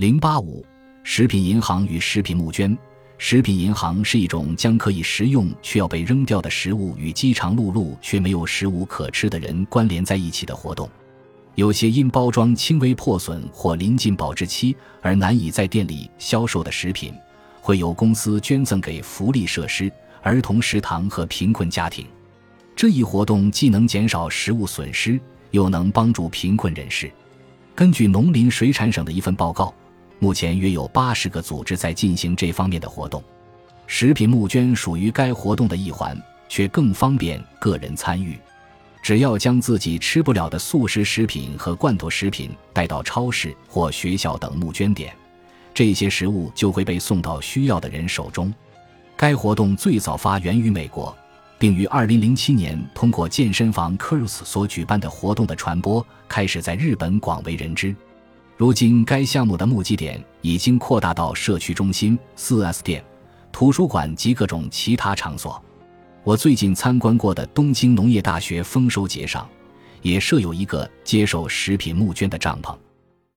零八五，食品银行与食品募捐。食品银行是一种将可以食用却要被扔掉的食物与饥肠辘辘却没有食物可吃的人关联在一起的活动。有些因包装轻微破损或临近保质期而难以在店里销售的食品，会由公司捐赠给福利设施、儿童食堂和贫困家庭。这一活动既能减少食物损失，又能帮助贫困人士。根据农林水产省的一份报告。目前约有八十个组织在进行这方面的活动，食品募捐属于该活动的一环，却更方便个人参与。只要将自己吃不了的速食食品和罐头食品带到超市或学校等募捐点，这些食物就会被送到需要的人手中。该活动最早发源于美国，并于二零零七年通过健身房 Curls 所举办的活动的传播，开始在日本广为人知。如今，该项目的募集点已经扩大到社区中心、4S 店、图书馆及各种其他场所。我最近参观过的东京农业大学丰收节上，也设有一个接受食品募捐的帐篷。